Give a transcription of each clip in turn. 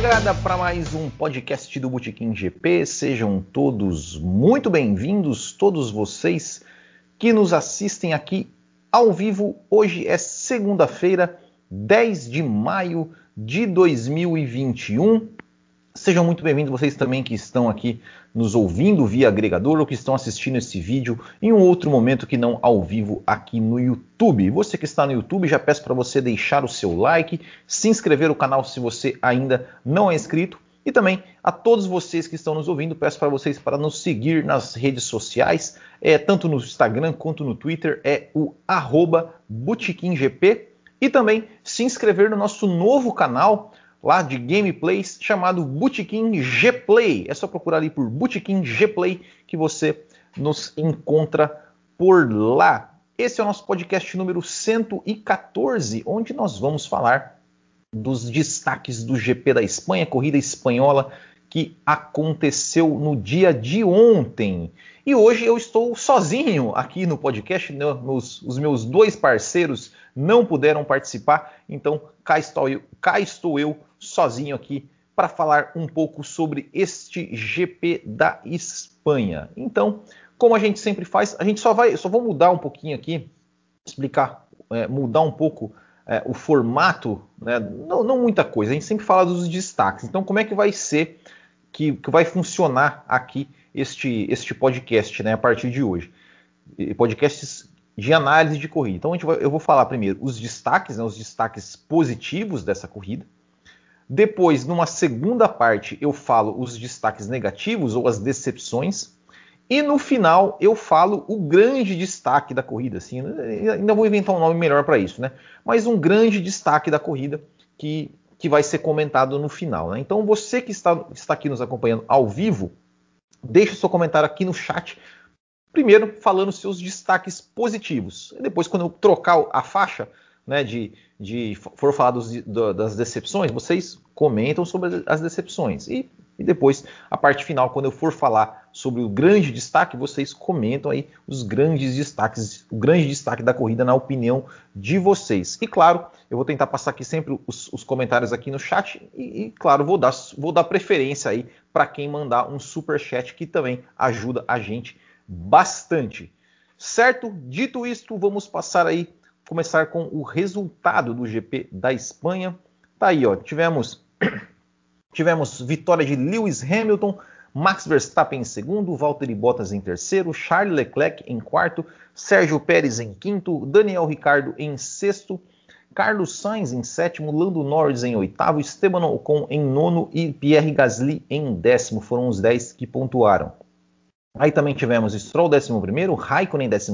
Largada para mais um podcast do Botequim GP. Sejam todos muito bem-vindos, todos vocês que nos assistem aqui ao vivo. Hoje é segunda-feira, 10 de maio de 2021. Sejam muito bem-vindos vocês também que estão aqui nos ouvindo via agregador ou que estão assistindo esse vídeo em um outro momento que não ao vivo aqui no YouTube. Você que está no YouTube, já peço para você deixar o seu like, se inscrever no canal se você ainda não é inscrito e também a todos vocês que estão nos ouvindo, peço para vocês para nos seguir nas redes sociais, é, tanto no Instagram quanto no Twitter, é o arroba e também se inscrever no nosso novo canal lá de gameplays chamado Bootkin G-Play. É só procurar ali por Bootkin G-Play que você nos encontra por lá. Esse é o nosso podcast número 114, onde nós vamos falar dos destaques do GP da Espanha, corrida espanhola que aconteceu no dia de ontem. E hoje eu estou sozinho aqui no podcast, né? os meus dois parceiros não puderam participar, então cá estou eu, cá estou eu sozinho aqui para falar um pouco sobre este GP da Espanha. Então, como a gente sempre faz, a gente só vai, só vou mudar um pouquinho aqui, explicar, é, mudar um pouco é, o formato, né? não, não, muita coisa. A gente sempre fala dos destaques. Então, como é que vai ser que, que vai funcionar aqui este, este podcast, né? A partir de hoje, podcasts de análise de corrida. Então, vai, eu vou falar primeiro os destaques, né? Os destaques positivos dessa corrida. Depois, numa segunda parte, eu falo os destaques negativos ou as decepções. E no final eu falo o grande destaque da corrida. Assim, ainda vou inventar um nome melhor para isso, né? Mas um grande destaque da corrida que, que vai ser comentado no final. Né? Então você que está, está aqui nos acompanhando ao vivo, deixe seu comentário aqui no chat. Primeiro falando seus destaques positivos. E depois, quando eu trocar a faixa, né, de, de for falar dos, das decepções, vocês comentam sobre as decepções. E, e, depois, a parte final, quando eu for falar sobre o grande destaque, vocês comentam aí os grandes destaques, o grande destaque da corrida na opinião de vocês. E claro, eu vou tentar passar aqui sempre os, os comentários aqui no chat e, e, claro, vou dar, vou dar preferência aí para quem mandar um super chat que também ajuda a gente bastante. Certo? Dito isto, vamos passar aí começar com o resultado do GP da Espanha. Tá aí, ó. Tivemos tivemos vitória de Lewis Hamilton, Max Verstappen em segundo, Valtteri Bottas em terceiro, Charles Leclerc em quarto, Sérgio Pérez em quinto, Daniel Ricardo em sexto, Carlos Sainz em sétimo, Lando Norris em oitavo, Esteban Ocon em nono e Pierre Gasly em décimo. Foram os dez que pontuaram. Aí também tivemos Stroll 11, Raikkonen 12,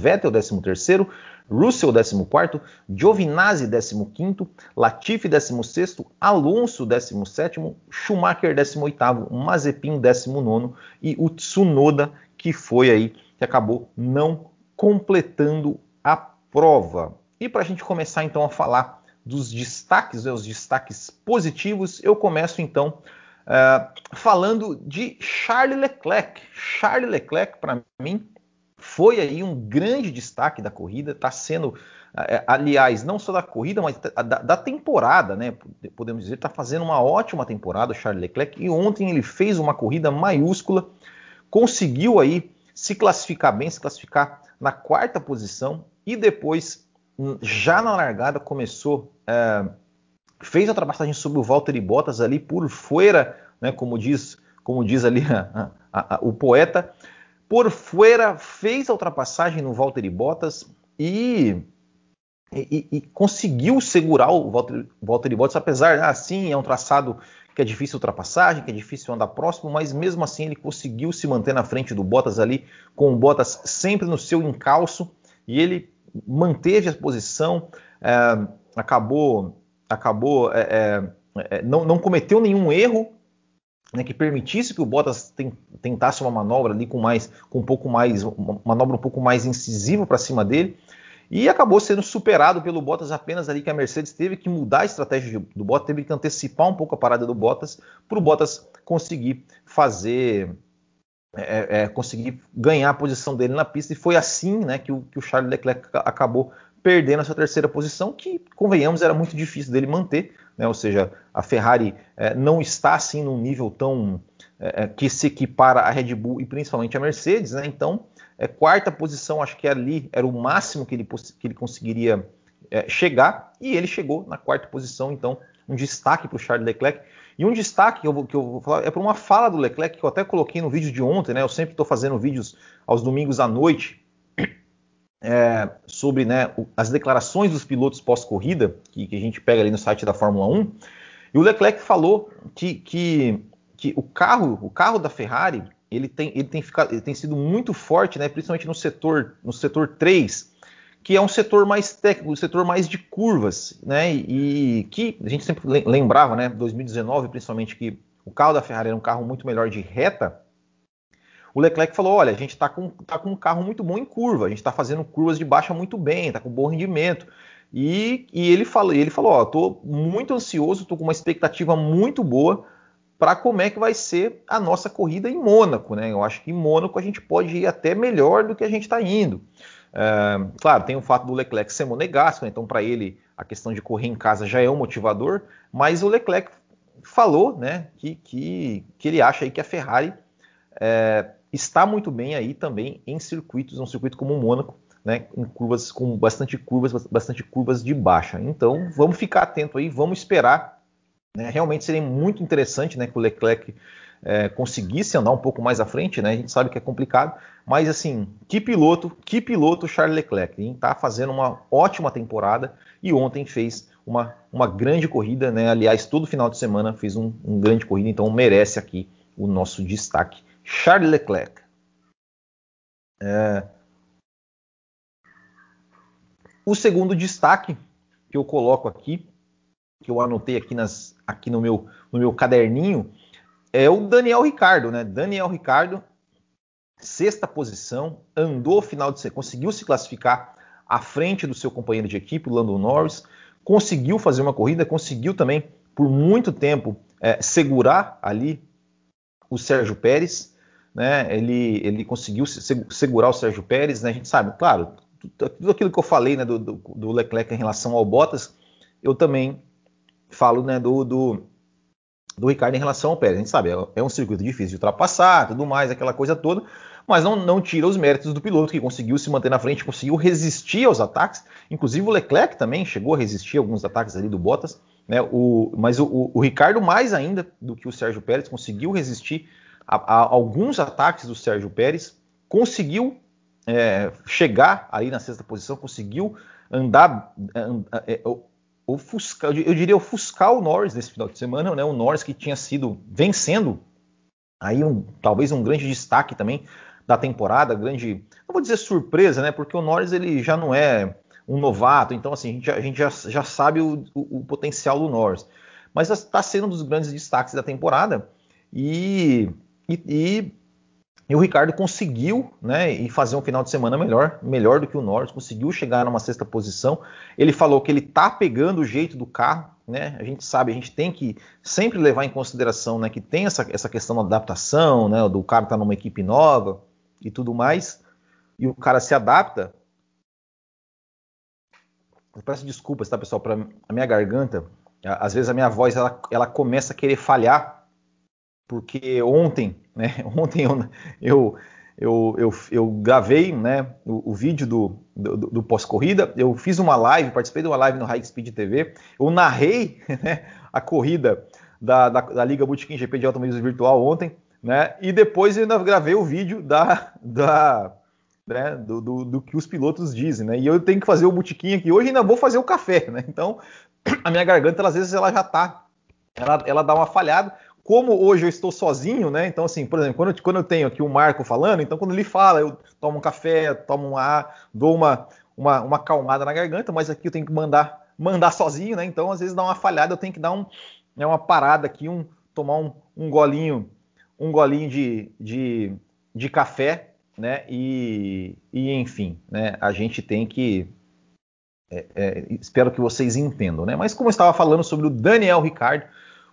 Vettel 13, Russell 14, Giovinazzi 15, Latifi 16, Alonso 17, Schumacher 18, Mazepin 19 e o Tsunoda que foi aí que acabou não completando a prova. E para a gente começar então a falar dos destaques, né, os destaques positivos, eu começo então Uh, falando de Charles Leclerc. Charles Leclerc, para mim, foi aí um grande destaque da corrida. Está sendo, uh, aliás, não só da corrida, mas da, da temporada, né? Podemos dizer, está fazendo uma ótima temporada o Charles Leclerc. E ontem ele fez uma corrida maiúscula, conseguiu aí se classificar bem, se classificar na quarta posição e depois, já na largada, começou. Uh, fez a ultrapassagem sobre o Valtteri Bottas ali por fora, né, como diz, como diz ali a, a, a, o poeta, por fora fez a ultrapassagem no Valtteri Bottas e, e, e conseguiu segurar o Valtteri, Valtteri Bottas, apesar, assim, é um traçado que é difícil ultrapassagem, que é difícil andar próximo, mas mesmo assim ele conseguiu se manter na frente do Bottas ali, com o Bottas sempre no seu encalço, e ele manteve a posição, é, acabou acabou é, é, é, não, não, cometeu nenhum erro né, que permitisse que o Bottas tem, tentasse uma manobra ali com mais com um pouco mais uma manobra um pouco mais incisiva para cima dele e acabou sendo superado pelo Bottas apenas ali que a Mercedes teve que mudar a estratégia do Bottas, teve que antecipar um pouco a parada do Bottas para o Bottas conseguir fazer é, é, conseguir ganhar a posição dele na pista e foi assim né, que, o, que o Charles Leclerc acabou perdendo essa terceira posição, que, convenhamos, era muito difícil dele manter, né? ou seja, a Ferrari é, não está assim num nível tão é, é, que se equipara a Red Bull e principalmente a Mercedes, né? Então, é, quarta posição, acho que ali era o máximo que ele, que ele conseguiria é, chegar, e ele chegou na quarta posição, então um destaque para o Charles Leclerc. E um destaque que eu, vou, que eu vou falar é para uma fala do Leclerc que eu até coloquei no vídeo de ontem, né? Eu sempre estou fazendo vídeos aos domingos à noite é, sobre né, as declarações dos pilotos pós-corrida, que, que, a gente pega ali no site da Fórmula 1. E o Leclerc falou que, que que o carro, o carro da Ferrari, ele tem, ele tem, ficado, ele tem sido muito forte, né, principalmente no setor, no setor 3, que é um setor mais técnico, um setor mais de curvas, né, e, que a gente sempre lembrava, né, 2019 principalmente, que o carro da Ferrari era um carro muito melhor de reta, o Leclerc falou, olha, a gente está com, tá com um carro muito bom em curva, a gente está fazendo curvas de baixa muito bem, está com bom rendimento, e, e ele falou, ele falou, ó, estou muito ansioso, estou com uma expectativa muito boa para como é que vai ser a nossa corrida em Mônaco. Né? Eu acho que em Mônaco a gente pode ir até melhor do que a gente está indo. É, claro, tem o fato do Leclerc ser monegasco, né? então para ele a questão de correr em casa já é um motivador, mas o Leclerc falou né, que, que, que ele acha aí que a Ferrari é, está muito bem aí também em circuitos, um circuito como o Mônaco, né, em curvas com bastante curvas, bastante curvas de baixa. Então vamos ficar atento aí, vamos esperar né? Realmente seria muito interessante né, que o Leclerc é, conseguisse andar um pouco mais à frente, né? A gente sabe que é complicado, mas assim, que piloto, que piloto Charles Leclerc, está fazendo uma ótima temporada e ontem fez uma, uma grande corrida, né? Aliás, todo final de semana fez um, um grande corrida, então merece aqui o nosso destaque. Charles Leclerc. É... O segundo destaque que eu coloco aqui que eu anotei aqui, nas, aqui no, meu, no meu caderninho, é o Daniel Ricardo, né? Daniel Ricardo, sexta posição, andou final de conseguiu se classificar à frente do seu companheiro de equipe, o Lando Norris, conseguiu fazer uma corrida, conseguiu também por muito tempo é, segurar ali o Sérgio Pérez, né? Ele, ele conseguiu segurar o Sérgio Pérez, né? A gente sabe, claro, tudo aquilo que eu falei né, do, do Leclerc em relação ao Bottas, eu também falo né, do, do, do, Ricardo em relação ao Pérez. A gente sabe, é, é um circuito difícil de ultrapassar, tudo mais, aquela coisa toda, mas não, não tira os méritos do piloto que conseguiu se manter na frente, conseguiu resistir aos ataques. Inclusive o Leclerc também chegou a resistir a alguns ataques ali do Bottas, né? O, mas o, o, o Ricardo, mais ainda do que o Sérgio Pérez, conseguiu resistir a, a alguns ataques do Sérgio Pérez, conseguiu é, chegar aí na sexta posição, conseguiu andar, andar é, ofuscar, eu diria ofuscar o Norris nesse final de semana, né? O Norris que tinha sido vencendo aí um, talvez um grande destaque também da temporada, grande, não vou dizer surpresa, né? Porque o Norris ele já não é um novato, então assim a gente já, a gente já, já sabe o, o, o, potencial do Norris, mas está sendo um dos grandes destaques da temporada e, e, e e o Ricardo conseguiu, né, e fazer um final de semana melhor, melhor do que o Norris, conseguiu chegar numa sexta posição. Ele falou que ele tá pegando o jeito do carro, né? A gente sabe, a gente tem que sempre levar em consideração, né, que tem essa, essa questão da adaptação, né, do cara tá numa equipe nova e tudo mais, e o cara se adapta. Eu peço desculpas, tá, pessoal, para a minha garganta. Às vezes a minha voz ela, ela começa a querer falhar porque ontem, né, ontem eu, eu, eu, eu, eu gravei né, o, o vídeo do, do, do pós-corrida, eu fiz uma live, participei de uma live no High Speed TV, eu narrei né, a corrida da, da, da Liga Bootkin GP de Automobilismo Virtual ontem, né, e depois eu ainda gravei o vídeo da, da, né, do, do, do, que os pilotos dizem, né? E eu tenho que fazer o botiquim aqui hoje ainda vou fazer o café, né? Então a minha garganta, às vezes, ela já tá, ela, ela dá uma falhada como hoje eu estou sozinho, né? Então, assim, por exemplo, quando eu, quando eu tenho aqui o Marco falando, então quando ele fala, eu tomo um café, tomo um ar, dou uma, uma, uma acalmada na garganta, mas aqui eu tenho que mandar mandar sozinho, né? Então, às vezes dá uma falhada, eu tenho que dar um, né, uma parada aqui, um, tomar um, um golinho, um golinho de, de, de café, né? E, e enfim, né? A gente tem que é, é, espero que vocês entendam, né? Mas como eu estava falando sobre o Daniel Ricardo,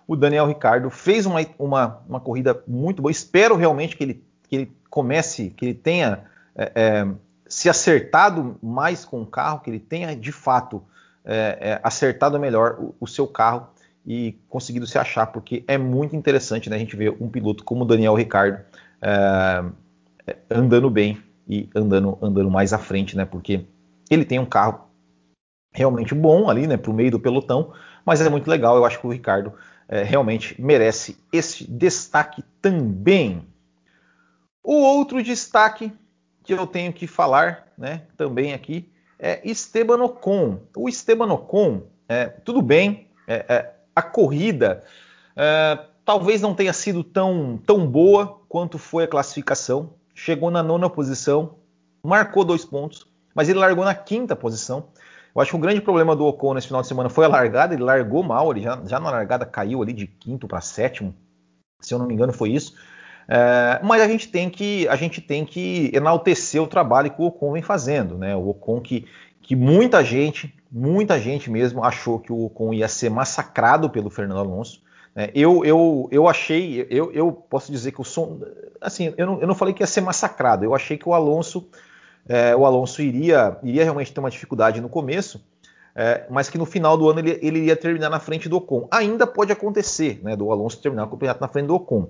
o Daniel Ricardo fez uma, uma, uma corrida muito boa. Espero realmente que ele, que ele comece, que ele tenha é, é, se acertado mais com o carro, que ele tenha de fato é, é acertado melhor o, o, seu carro e conseguido se achar, porque é muito interessante né, a gente ver um piloto como o Daniel Ricardo é, andando bem e andando, andando mais à frente, né? Porque ele tem um carro realmente bom ali, né, para o meio do pelotão, mas é muito legal. Eu acho que o Ricardo é, realmente merece esse destaque também. O outro destaque que eu tenho que falar, né, também aqui, é Esteban Ocon. O Esteban Ocon, é, tudo bem, é, é a corrida é, talvez não tenha sido tão, tão boa quanto foi a classificação. Chegou na nona posição, marcou dois pontos, mas ele largou na quinta posição. Eu acho que o grande problema do Ocon nesse final de semana foi a largada, ele largou mal, ele já, já na largada caiu ali de quinto para sétimo, se eu não me engano foi isso. É, mas a gente tem que a gente tem que enaltecer o trabalho que o Ocon vem fazendo, né? O Ocon que, que muita gente muita gente mesmo achou que o Ocon ia ser massacrado pelo Fernando Alonso. Né? Eu, eu, eu achei, eu, eu posso dizer que o som, assim, eu não, eu não falei que ia ser massacrado. Eu achei que o Alonso, é, o Alonso iria, iria realmente ter uma dificuldade no começo, é, mas que no final do ano ele, ele iria terminar na frente do Ocon. Ainda pode acontecer, né, do Alonso terminar o campeonato na frente do Ocon.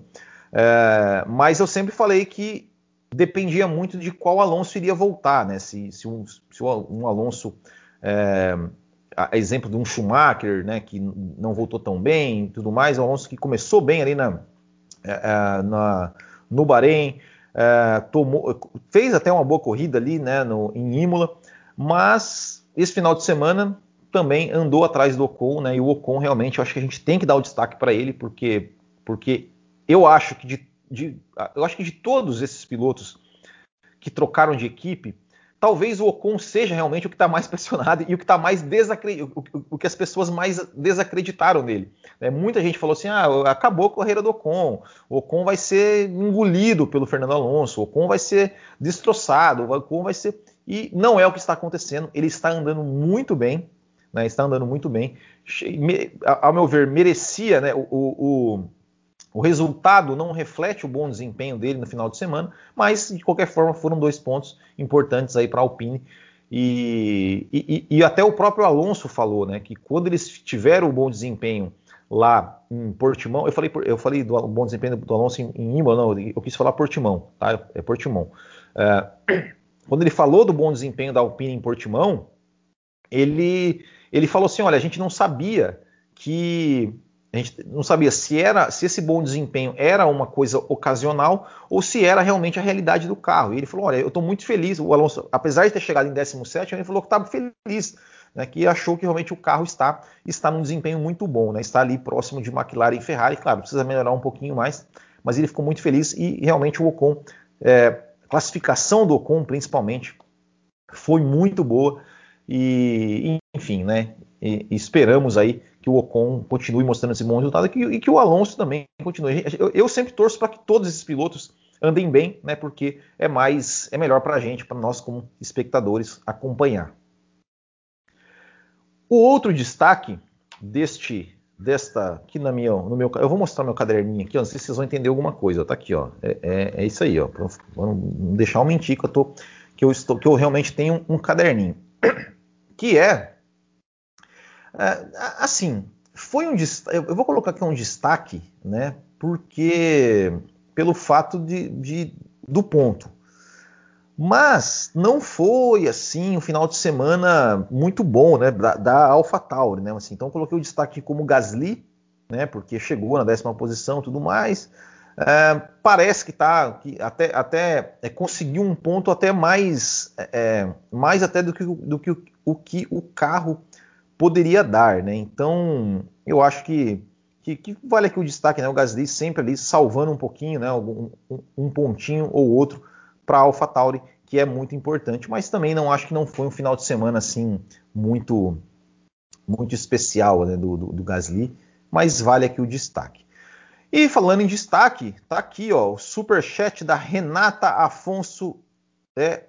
É, mas eu sempre falei que dependia muito de qual Alonso iria voltar, né? Se, se, um, se um Alonso é, exemplo de um Schumacher, né, que não voltou tão bem tudo mais, o Alonso que começou bem ali na, é, é, na no Bahrein, é, tomou, fez até uma boa corrida ali né, no, em Imola, mas esse final de semana também andou atrás do Ocon, né, e o Ocon realmente, eu acho que a gente tem que dar o destaque para ele, porque, porque eu acho que de, de, eu acho que de todos esses pilotos que trocaram de equipe, talvez o Ocon seja realmente o que está mais pressionado e o que está mais desacreditado, o, que as pessoas mais desacreditaram nele. É, muita gente falou assim: ah, acabou a carreira do Ocon, o Ocon vai ser engolido pelo Fernando Alonso, o Ocon vai ser destroçado, o Ocon vai ser. E não é o que está acontecendo, ele está andando muito bem, né, está andando muito bem. Ao meu ver, merecia né, o, o o resultado não reflete o bom desempenho dele no final de semana, mas de qualquer forma foram dois pontos importantes aí para a Alpine. E, e, e, até o próprio Alonso falou, né, que quando eles tiveram o bom desempenho lá em Portimão, eu falei, eu falei do bom desempenho do Alonso em, Imola, não, eu quis falar Portimão, tá? É Portimão. É, quando ele falou do bom desempenho da Alpine em Portimão, ele, ele falou assim, olha, a gente não sabia que a gente não sabia se era se esse bom desempenho era uma coisa ocasional ou se era realmente a realidade do carro. E ele falou: Olha, eu estou muito feliz. O Alonso, apesar de ter chegado em 17, ele falou que estava feliz, né, que achou que realmente o carro está está num desempenho muito bom, né, está ali próximo de McLaren e Ferrari. Claro, precisa melhorar um pouquinho mais, mas ele ficou muito feliz e realmente o Ocon, é, classificação do Ocon principalmente, foi muito boa. E enfim, né? E esperamos aí que o Ocon continue mostrando esse bom resultado e que, e que o Alonso também continue. Eu, eu sempre torço para que todos esses pilotos andem bem, né? Porque é mais, é melhor para a gente, para nós como espectadores acompanhar. O outro destaque deste, desta, aqui na minha, no meu, eu vou mostrar meu caderninho aqui, ó, não sei se vocês vão entender alguma coisa, tá aqui, ó, é, é, é isso aí, ó, para não deixar eu mentir que eu tô, que eu estou, que eu realmente tenho um caderninho, que é, assim, foi um eu vou colocar aqui um destaque, né? Porque pelo fato de, de do ponto. Mas não foi assim um final de semana muito bom, né? Da, da AlphaTauri, né? Assim, então coloquei o destaque como Gasly, né? Porque chegou na décima posição, tudo mais. É, parece que tá que até, até é, conseguiu um ponto até mais é, mais até do que, do que o, o que o carro poderia dar, né? Então, eu acho que, que, que, vale aqui o destaque, né? O Gasly sempre ali salvando um pouquinho, né? Um, um, pontinho ou outro para a AlphaTauri, que é muito importante, mas também não acho que não foi um final de semana assim muito muito especial né, do, do, do Gasly, mas vale aqui o destaque. E falando em destaque, tá aqui ó, o super chat da Renata Afonso é,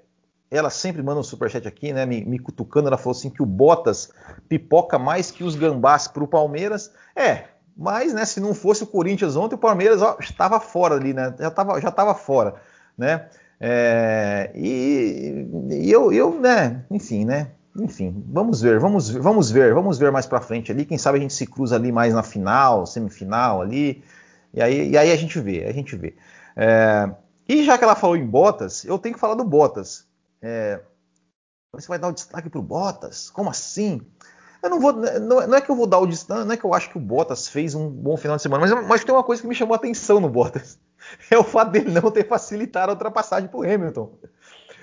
ela sempre manda um superchat aqui, né? Me, me, cutucando. Ela falou assim que o Bottas pipoca mais que os gambás para o Palmeiras. É, mas né, se não fosse o Corinthians ontem, o Palmeiras ó, estava fora ali, né? Já estava já tava fora, né? É, e, e eu, eu, né? Enfim, né? enfim, vamos ver, vamos, vamos ver, vamos ver mais para frente ali. Quem sabe a gente se cruza ali mais na final, semifinal ali. E aí, e aí a gente vê, a gente vê. É, e já que ela falou em Bottas, eu tenho que falar do Bottas. É, você vai dar o destaque pro Bottas? Como assim? Eu não vou, não, não, é que eu vou dar o destaque, não é que eu acho que o Bottas fez um bom final de semana, mas, mas tem uma coisa que me chamou a atenção no Bottas. É o fato dele não ter facilitado a ultrapassagem pro Hamilton.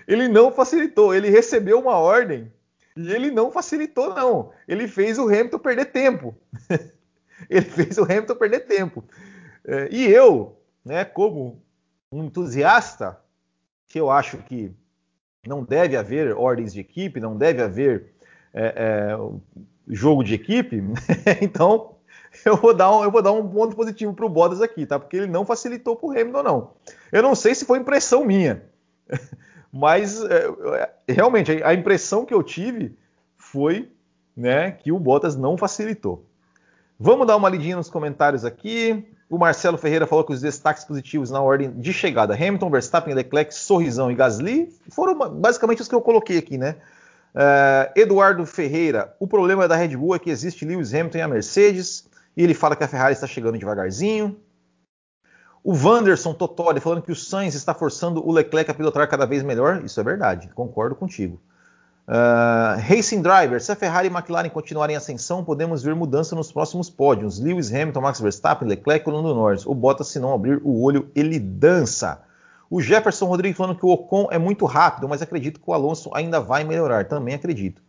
Ele não facilitou, ele recebeu uma ordem e ele não facilitou, não. Ele fez o Hamilton perder tempo. ele fez o Hamilton perder tempo. É, e eu, né, como um entusiasta, que eu acho que não deve haver ordens de equipe, não deve haver é, é, jogo de equipe, então eu vou dar um, eu vou dar um ponto positivo para o Bottas aqui, tá? Porque ele não facilitou para o Hamilton, não. Eu não sei se foi impressão minha, mas é, realmente a impressão que eu tive foi né, que o Bottas não facilitou. Vamos dar uma lidinha nos comentários aqui. O Marcelo Ferreira falou que os destaques positivos na ordem de chegada: Hamilton, Verstappen, Leclerc, Sorrisão e Gasly foram basicamente os que eu coloquei aqui, né? Uh, Eduardo Ferreira, o problema da Red Bull é que existe Lewis Hamilton e a Mercedes, e ele fala que a Ferrari está chegando devagarzinho. O Wanderson Totori falando que o Sainz está forçando o Leclerc a pilotar cada vez melhor. Isso é verdade, concordo contigo. Uh, Racing Driver, se a Ferrari e McLaren continuarem em ascensão, podemos ver mudança nos próximos pódios. Lewis Hamilton, Max Verstappen, Leclerc e Lando Norris. O Bottas, se não abrir o olho, ele dança. O Jefferson Rodrigues falando que o Ocon é muito rápido, mas acredito que o Alonso ainda vai melhorar. Também acredito.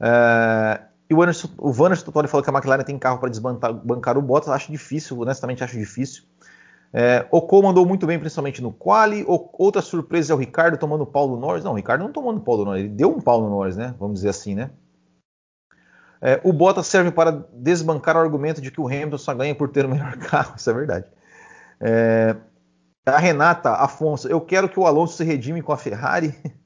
Uh, e o Vanderson Totori falou que a McLaren tem carro para desbancar o Bottas. Acho difícil, honestamente acho difícil. É, Ocon mandou muito bem, principalmente no quali. O, outra surpresa é o Ricardo tomando pau do Norris. Não, o Ricardo não tomou no pau do Norris, ele deu um pau no Norris, né? Vamos dizer assim, né? É, o Bottas serve para desbancar o argumento de que o Hamilton só ganha por ter o melhor carro. Isso é verdade. É, a Renata Afonso, eu quero que o Alonso se redime com a Ferrari.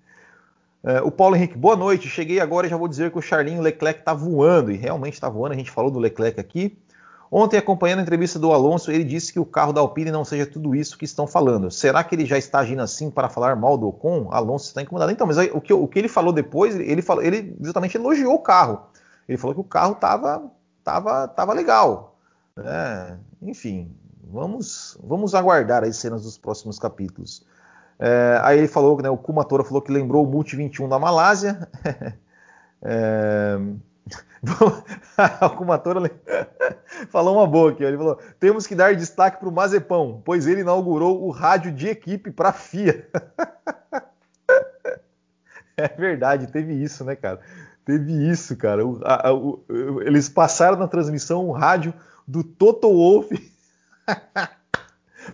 É, o Paulo Henrique, boa noite. Cheguei agora e já vou dizer que o Charlinho Leclerc está voando. E realmente está voando, a gente falou do Leclerc aqui. Ontem, acompanhando a entrevista do Alonso, ele disse que o carro da Alpine não seja tudo isso que estão falando. Será que ele já está agindo assim para falar mal do Ocon? Alonso está incomodado. Então, mas o que, o que ele falou depois, ele, falou, ele justamente elogiou o carro. Ele falou que o carro estava tava, tava legal. É, enfim, vamos, vamos aguardar as cenas dos próximos capítulos. É, aí ele falou, né, o Kumatora falou que lembrou o Multi 21 da Malásia. é, o Kumatora falou uma boa aqui. Ele falou: temos que dar destaque para o Mazepão, pois ele inaugurou o rádio de equipe para a FIA. é verdade, teve isso, né, cara? Teve isso, cara. O, a, o, eles passaram na transmissão o rádio do Toto Wolff.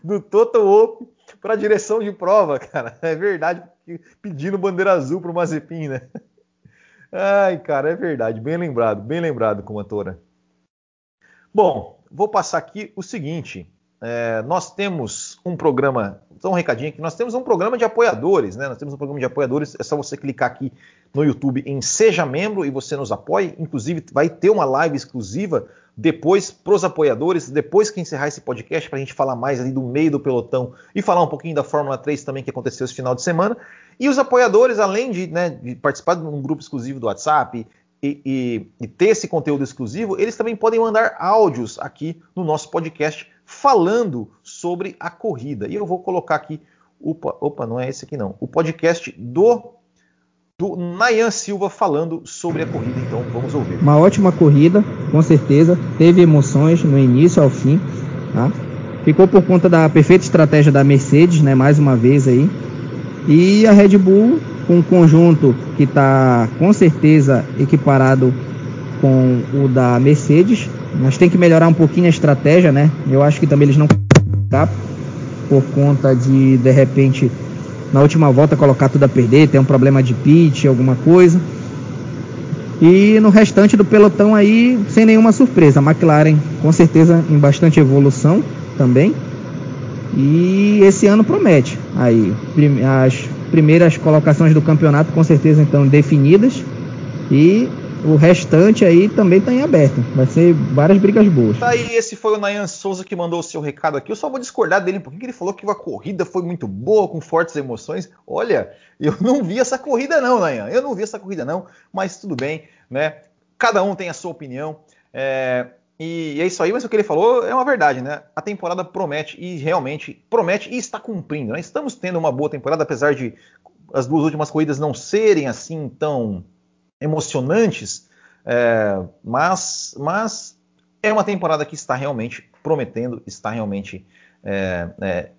do Toto Wolff para direção de prova, cara. É verdade, pedindo bandeira azul para o Mazepin, né? Ai, cara, é verdade. Bem lembrado, bem lembrado, Comantora. Bom, vou passar aqui o seguinte. É, nós temos um programa, só um recadinho aqui, nós temos um programa de apoiadores, né? Nós temos um programa de apoiadores, é só você clicar aqui no YouTube em Seja Membro e você nos apoie. Inclusive, vai ter uma live exclusiva depois para os apoiadores, depois que encerrar esse podcast, para a gente falar mais ali do meio do pelotão e falar um pouquinho da Fórmula 3 também que aconteceu esse final de semana. E os apoiadores, além de, né, de participar de um grupo exclusivo do WhatsApp e, e, e, ter esse conteúdo exclusivo, eles também podem mandar áudios aqui no nosso podcast falando sobre a corrida. E eu vou colocar aqui, opa, opa não é esse aqui não, o podcast do do Nayan Silva falando sobre a corrida. Então vamos ouvir. Uma ótima corrida, com certeza. Teve emoções no início ao fim. Tá? Ficou por conta da perfeita estratégia da Mercedes, né? Mais uma vez aí. E a Red Bull com um conjunto que está com certeza equiparado com o da Mercedes, mas tem que melhorar um pouquinho a estratégia, né? Eu acho que também eles não por conta de de repente na última volta colocar tudo a perder, tem um problema de pitch, alguma coisa. E no restante do pelotão aí, sem nenhuma surpresa, a McLaren com certeza em bastante evolução também. E esse ano promete. Aí, as primeiras colocações do campeonato com certeza então definidas. E o restante aí também está em aberto. Vai ser várias brigas boas. Tá aí, esse foi o Nayan Souza que mandou o seu recado aqui. Eu só vou discordar dele um pouquinho, que ele falou que a corrida foi muito boa, com fortes emoções. Olha, eu não vi essa corrida não, Nayan. Eu não vi essa corrida não, mas tudo bem, né? Cada um tem a sua opinião. É, e é isso aí, mas o que ele falou é uma verdade, né? A temporada promete e realmente promete e está cumprindo. Né? Estamos tendo uma boa temporada, apesar de as duas últimas corridas não serem assim tão emocionantes, é, mas, mas é uma temporada que está realmente prometendo, está realmente é, é,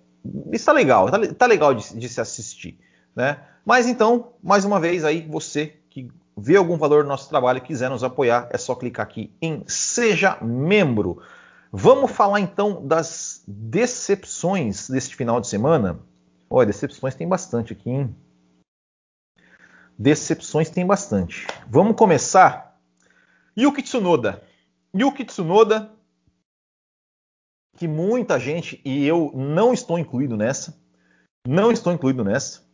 está legal, está, está legal de, de, se assistir, né? Mas então, mais uma vez aí você que vê algum valor no nosso trabalho e quiser nos apoiar, é só clicar aqui em seja membro. Vamos falar então das decepções deste final de semana. Olha, decepções tem bastante aqui, hein? Decepções tem bastante. Vamos começar. Yuki Tsunoda. Yuki Tsunoda, que muita gente, e eu não estou incluído nessa, não estou incluído nessa.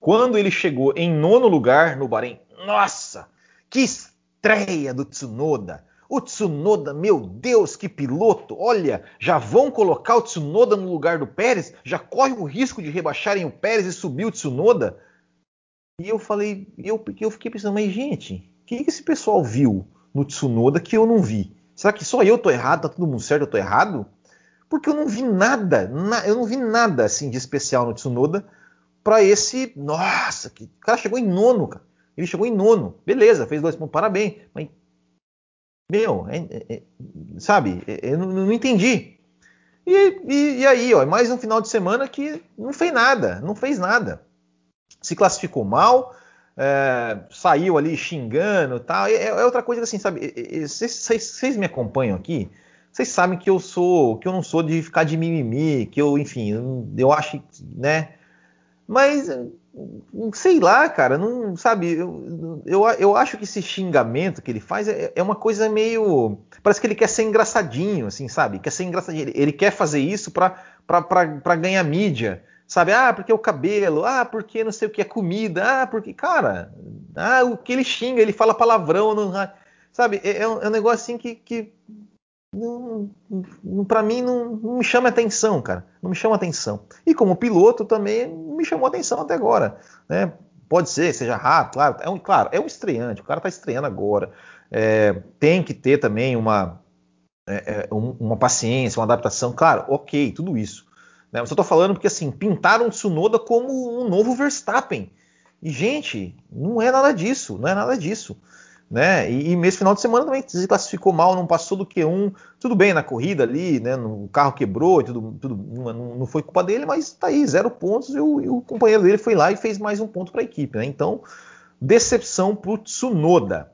Quando ele chegou em nono lugar no Bahrein, nossa, que estreia do Tsunoda! O Tsunoda, meu Deus, que piloto! Olha, já vão colocar o Tsunoda no lugar do Pérez? Já corre o risco de rebaixarem o Pérez e subir o Tsunoda? E eu falei, eu, eu fiquei pensando, mas gente, o que, que esse pessoal viu no Tsunoda que eu não vi? Será que só eu tô errado, tá todo mundo certo, eu tô errado? Porque eu não vi nada, na, eu não vi nada assim de especial no Tsunoda para esse. Nossa, que, o cara chegou em nono, cara. Ele chegou em nono, beleza, fez dois pontos, parabéns. Mas, meu, é, é, é, sabe, é, eu não, não entendi. E, e, e, aí, ó, mais um final de semana que não fez nada, não fez nada se classificou mal, é, saiu ali xingando tal. É, é outra coisa assim, sabe? Vocês me acompanham aqui, vocês sabem que eu sou, que eu não sou de ficar de mimimi, que eu, enfim, eu acho, né? Mas sei lá, cara, não sabe? Eu, eu, eu acho que esse xingamento que ele faz é, é, uma coisa meio. Parece que ele quer ser engraçadinho, assim, sabe? Quer ser engraçadinho. Ele, ele quer fazer isso para ganhar mídia. Sabe, ah, porque o cabelo, ah, porque não sei o que é comida, ah, porque, cara, ah, o que ele xinga, ele fala palavrão, não, sabe, é, é, um, é, um, negócio assim que, que não, para mim não, não, me chama atenção, cara, não me chama atenção. E como piloto também me chamou atenção até agora, né? Pode ser, seja rápido, claro, é um, claro, é um estreante, o cara tá estreando agora, é, tem que ter também uma, é, é uma paciência, uma adaptação, claro, ok, tudo isso. Né? Mas eu tô falando porque assim, pintaram o Tsunoda como um novo Verstappen. E, gente, não é nada disso, não é nada disso. Né? E, e nesse final de semana também se classificou mal, não passou do Q1. Tudo bem na corrida ali, né? O carro quebrou, tudo, tudo não, não foi culpa dele, mas tá aí, zero pontos. E o, e o companheiro dele foi lá e fez mais um ponto para a equipe. Né? Então, decepção pro Tsunoda.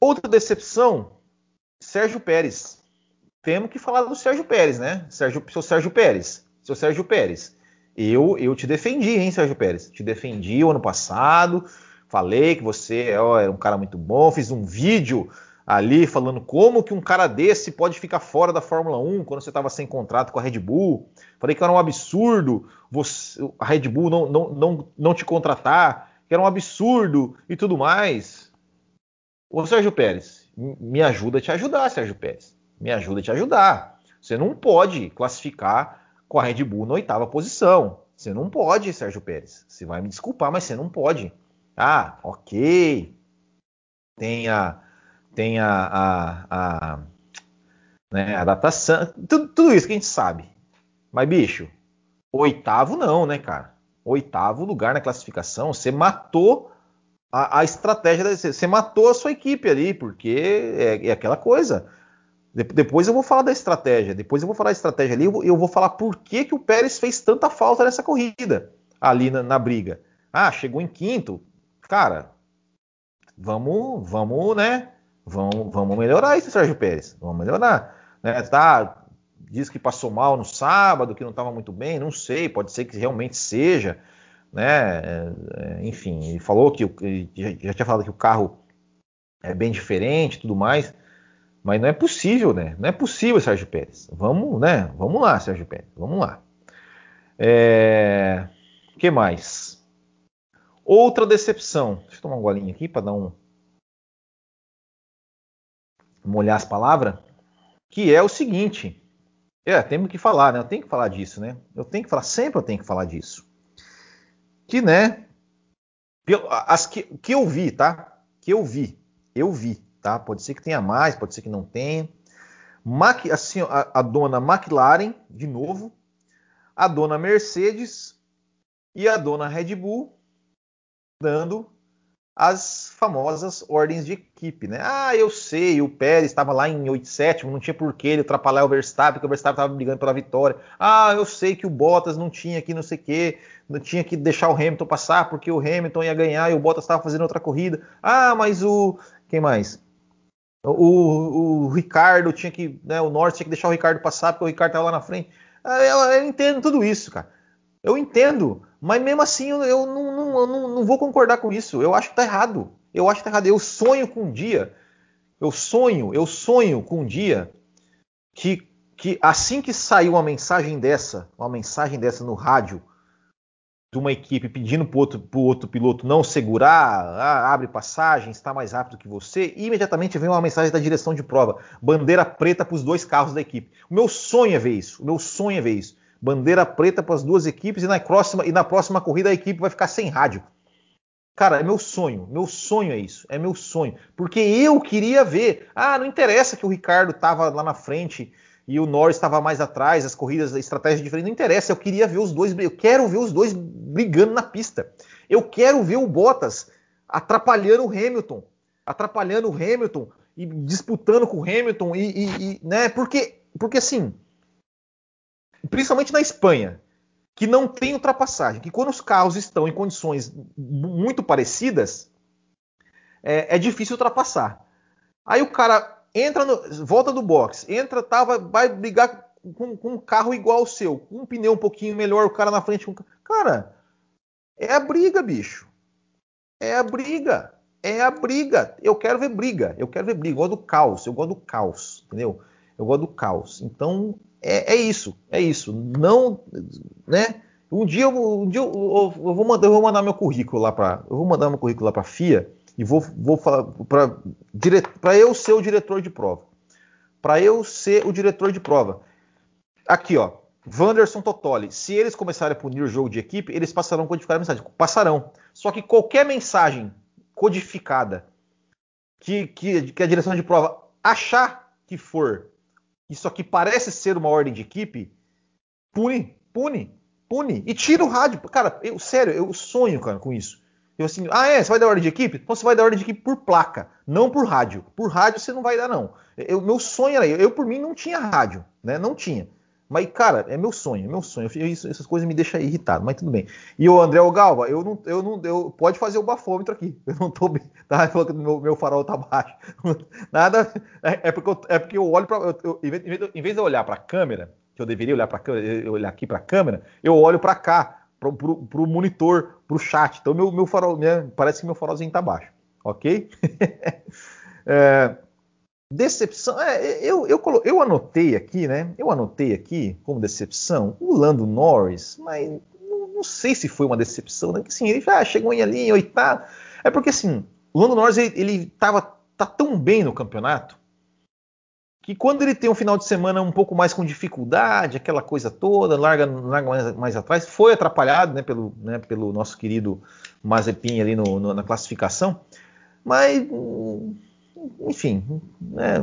Outra decepção, Sérgio Pérez temos que falar do Sérgio Pérez, né? Sérgio, seu Sérgio Pérez. Seu Sérgio Pérez. Eu, eu te defendi, hein, Sérgio Pérez? Te defendi o ano passado. Falei que você era um cara muito bom. Fiz um vídeo ali falando como que um cara desse pode ficar fora da Fórmula 1 quando você estava sem contrato com a Red Bull. Falei que era um absurdo você, a Red Bull não, não, não, não te contratar, que era um absurdo e tudo mais. Ô Sérgio Pérez, me ajuda a te ajudar, Sérgio Pérez me ajuda a te ajudar. Você não pode classificar com a Red Bull na oitava posição. Você não pode, Sérgio Pérez. Você vai me desculpar, mas você não pode. Ah, ok. Tem a, tem a, a, a, né, a datação. Tudo, tudo isso que a gente sabe. Mas, bicho, oitavo não, né, cara? Oitavo lugar na classificação. Você matou a, a estratégia. Você matou a sua equipe ali, porque é, é aquela coisa. Depois eu vou falar da estratégia. Depois eu vou falar da estratégia ali. Eu vou falar por que, que o Pérez fez tanta falta nessa corrida ali na, na briga. Ah, chegou em quinto. Cara, vamos, vamos, né? Vamos, vamos melhorar isso, Sérgio Pérez. Vamos melhorar. Né? Tá, diz que passou mal no sábado, que não estava muito bem. Não sei, pode ser que realmente seja. Né? É, é enfim, ele falou que já tinha falado que o carro é bem diferente, tudo mais. Mas não é possível, né? Não é possível, Sérgio Pérez. Vamos, né? Vamos lá, Sérgio Pérez. Vamos lá. É... O que mais? Outra decepção. Deixa eu tomar um golinho aqui para dar um. molhar as palavras, que é o seguinte. É, temos que falar, né? Eu tenho que falar disso, né? Eu tenho que falar, sempre eu tenho que falar disso. Que, né? As que, que eu vi, tá? Que eu vi, eu vi, tá? Pode ser que tenha mais, pode ser que não tenha. Mac, assim, a, a dona McLaren, de novo, a dona Mercedes e a dona Red Bull dando as famosas ordens de equipe, né? Ah, eu sei, o Pérez estava lá em 8 não tinha por que ele atrapalhar o Verstappen, porque o Verstappen estava brigando pela vitória. Ah, eu sei que o Bottas não tinha aqui não sei o quê, não tinha que deixar o Hamilton passar, porque o Hamilton ia ganhar e o Bottas estava fazendo outra corrida. Ah, mas o... quem mais? O, o Ricardo tinha que... Né, o Norte tinha que deixar o Ricardo passar, porque o Ricardo estava lá na frente. Ah, eu, eu entendo tudo isso, cara. Eu entendo, mas mesmo assim eu, não, não, eu não, não, vou concordar com isso. Eu acho que tá errado. Eu acho que tá errado. Eu sonho com um dia, eu sonho, eu sonho com um dia que, que assim que sair uma mensagem dessa, uma mensagem dessa no rádio, de uma equipe pedindo para o outro, outro, piloto não segurar, ah, abre passagem, está mais rápido que você, e imediatamente vem uma mensagem da direção de prova, bandeira preta para os dois carros da equipe. O meu sonho é ver isso, o meu sonho é ver isso bandeira preta para as duas equipes e na próxima e na próxima corrida a equipe vai ficar sem rádio. Cara, é meu sonho, meu sonho é isso, é meu sonho, porque eu queria ver. Ah, não interessa que o Ricardo estava lá na frente e o Norris estava mais atrás, as corridas, a estratégia diferente, não interessa. Eu queria ver os dois, eu quero ver os dois brigando na pista. Eu quero ver o Bottas atrapalhando o Hamilton, atrapalhando o Hamilton e disputando com o Hamilton e, e, e né? Porque, porque assim, principalmente na Espanha, que não tem ultrapassagem, que quando os carros estão em condições muito parecidas, é, é difícil ultrapassar. Aí o cara entra, no, volta do box, entra, tava, vai brigar com, com, um carro igual ao seu, com um pneu um pouquinho melhor, o cara na frente. Com... Cara, é a briga, bicho. É a briga. É a briga. Eu quero ver briga. Eu quero ver briga. Eu gosto do caos. Eu gosto do caos. Entendeu? Eu gosto do caos. Então, é, é, isso, é isso. Não, né? Um dia, eu, um dia eu, eu, vou mandar, eu vou mandar meu currículo lá para, eu vou mandar meu currículo lá para FIA e vou, vou falar para eu ser o diretor de prova, para eu ser o diretor de prova. Aqui, ó, Wanderson Totoli. Se eles começarem a punir o jogo de equipe, eles passarão a codificar a mensagem. Passarão. Só que qualquer mensagem codificada que, que, que a direção de prova achar que for isso aqui parece ser uma ordem de equipe, pune, pune, pune. E tira o rádio. Cara, eu, sério, eu sonho, cara, com isso. Eu assim, ah, é? Você vai dar ordem de equipe? Então você vai dar ordem de equipe por placa, não por rádio. Por rádio você não vai dar, não. Eu, meu sonho era. Eu, por mim, não tinha rádio, né? Não tinha. Mas, cara, é meu sonho, é meu sonho. Isso, essas coisas me deixam irritado, mas tudo bem. E o André Galva, eu não, eu não, eu, pode fazer o bafômetro aqui. Eu não tô bem. Tá falando que meu, meu farol tá baixo. Nada. É, é, porque, eu, é porque eu olho para, em vez de eu olhar para a câmera, que eu deveria olhar para a câmera, eu olhar aqui para a câmera, eu olho para cá, para o monitor, para o chat. Então meu, meu farol, minha, parece que meu farolzinho tá baixo, ok? é, Decepção, é, eu, eu, eu, anotei aqui, né? Eu anotei aqui como decepção o Lando Norris, mas não, não sei se foi uma decepção, né? Porque assim, ele já chegou ali em oitavo. É porque assim, o Lando Norris ele, ele tava, tá tão bem no campeonato que quando ele tem um final de semana um pouco mais com dificuldade, aquela coisa toda, larga, larga mais, mais atrás, foi atrapalhado né, pelo, né, pelo nosso querido Mazepin ali no, no, na classificação, mas enfim, né,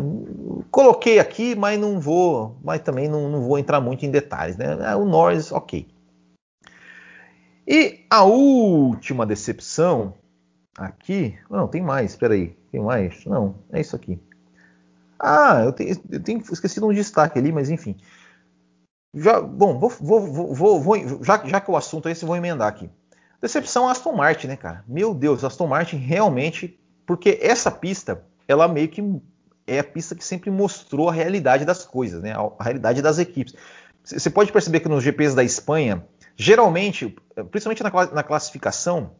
coloquei aqui, mas não vou, mas também não, não, vou entrar muito em detalhes, né? É, o Norris, ok. E a última decepção aqui, não, tem mais, espera aí, tem mais? Não, é isso aqui. Ah, eu tenho, eu tenho esquecido um destaque ali, mas enfim. Já, bom, vou, vou, vou, vou já, já, que o assunto é esse, vou emendar aqui. Decepção Aston Martin, né, cara? Meu Deus, Aston Martin realmente, porque essa pista ela meio que é a pista que sempre mostrou a realidade das coisas, né? a realidade das equipes. Você pode perceber que nos GPs da Espanha, geralmente, principalmente na, classificação,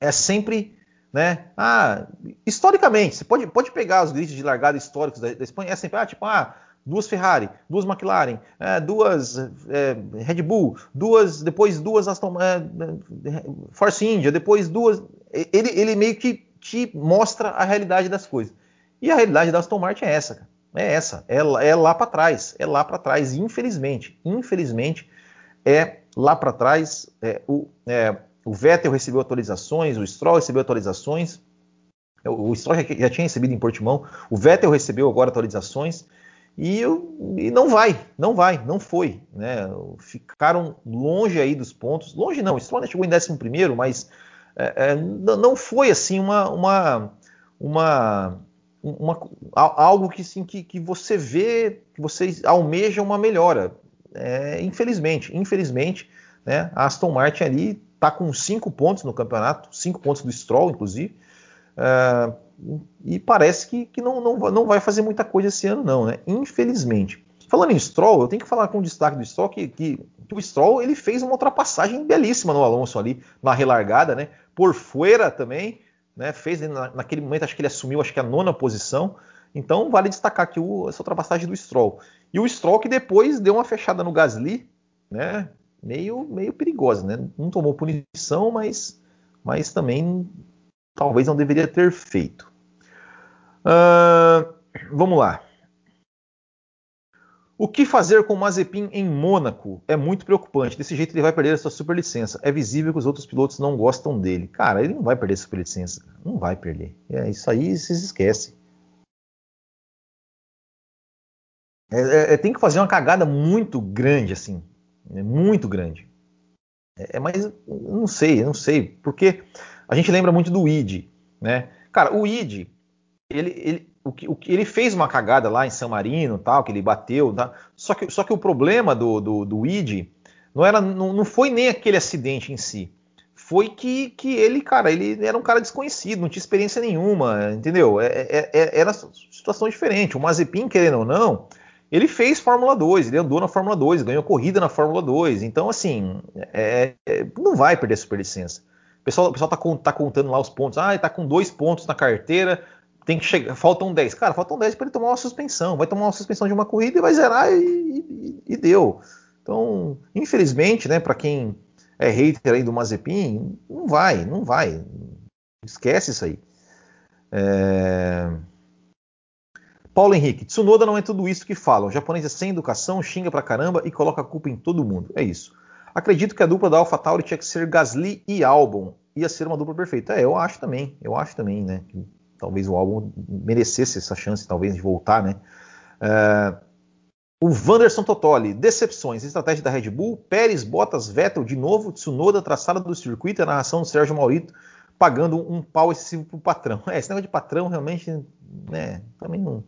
é sempre, né? Ah, historicamente, você pode, pode pegar os grids de largada históricos da, da Espanha, é sempre, ah, tipo, ah, duas Ferrari, duas McLaren, é, duas é, Red Bull, duas, depois duas Aston é, Force India, depois duas. Ele, ele meio que te mostra a realidade das coisas. E a realidade da Aston Martin é essa, cara. É essa, é, é lá para trás, é lá para trás, infelizmente, infelizmente é lá para trás. É, o, é, o Vettel recebeu atualizações, o Stroll recebeu atualizações, o Stroll já, já, tinha recebido em Portimão, o Vettel recebeu agora atualizações e, e, não vai, não vai, não foi, né? Ficaram longe aí dos pontos, longe não, o Stroll chegou em 11 primeiro, mas é, é, não foi assim uma, uma, uma uma, algo que, sim, que, que você vê, que você almeja uma melhora. É, infelizmente, infelizmente, né, a Aston Martin ali está com cinco pontos no campeonato, cinco pontos do Stroll, inclusive, é, e parece que, que não, não, não, vai fazer muita coisa esse ano, não, né? Infelizmente. Falando em Stroll, eu tenho que falar com o destaque do Stroll que, que, que, o Stroll ele fez uma ultrapassagem belíssima no Alonso ali na relargada, né? Por fora também, né, fez na, naquele momento, acho que ele assumiu acho que a nona posição. Então vale destacar aqui essa ultrapassagem do Stroll. E o Stroll que depois deu uma fechada no Gasly, né, meio, meio perigosa, né? Não tomou punição, mas, mas também talvez não deveria ter feito. Uh, vamos lá. O que fazer com o Mazepin em Mônaco é muito preocupante. Desse jeito ele vai perder a sua superlicença. É visível que os outros pilotos não gostam dele. Cara, ele não vai perder a superlicença. Não vai perder. É isso aí, se esquece. É, é, é, tem que fazer uma cagada muito grande, assim. É muito grande. É, é mas não sei, não sei. Porque a gente lembra muito do Id, né? Cara, o Id, ele, ele, o que, o que, ele fez uma cagada lá em San Marino, tal, que ele bateu, tá? só, que, só que o problema do, do, do não, era, não, não foi nem aquele acidente em si. Foi que, que ele, cara, ele era um cara desconhecido, não tinha experiência nenhuma, entendeu? É, é, é, era situação diferente. O Mazepin, querendo ou não, ele fez Fórmula 2, ele andou na Fórmula 2, ganhou corrida na Fórmula 2. Então, assim, é, é, não vai perder a superlicença. O pessoal, o pessoal tá, tá, contando lá os pontos. Ah, ele tá com dois pontos na carteira, tem que chegar, faltam 10. Cara, faltam 10 para ele tomar uma suspensão. Vai tomar uma suspensão de uma corrida e vai zerar e, e, e deu. Então, infelizmente, né, para quem é hater aí do Mazepin, não vai, não vai. Esquece isso aí. É... Paulo Henrique, Tsunoda não é tudo isso que falam. O japonês é sem educação, xinga pra caramba e coloca a culpa em todo mundo. É isso. Acredito que a dupla da AlphaTauri tinha que ser Gasly e Albon. Ia ser uma dupla perfeita. É, eu acho também. Eu acho também, né? Talvez o álbum merecesse essa chance, talvez, de voltar, né? Uh, o Wanderson Totoli, decepções, estratégia da Red Bull, Pérez, Bottas, Vettel de novo, Tsunoda, traçada do circuito, a narração do Sérgio Maurito, pagando um pau excessivo pro patrão. É, esse negócio de patrão realmente, né, também não...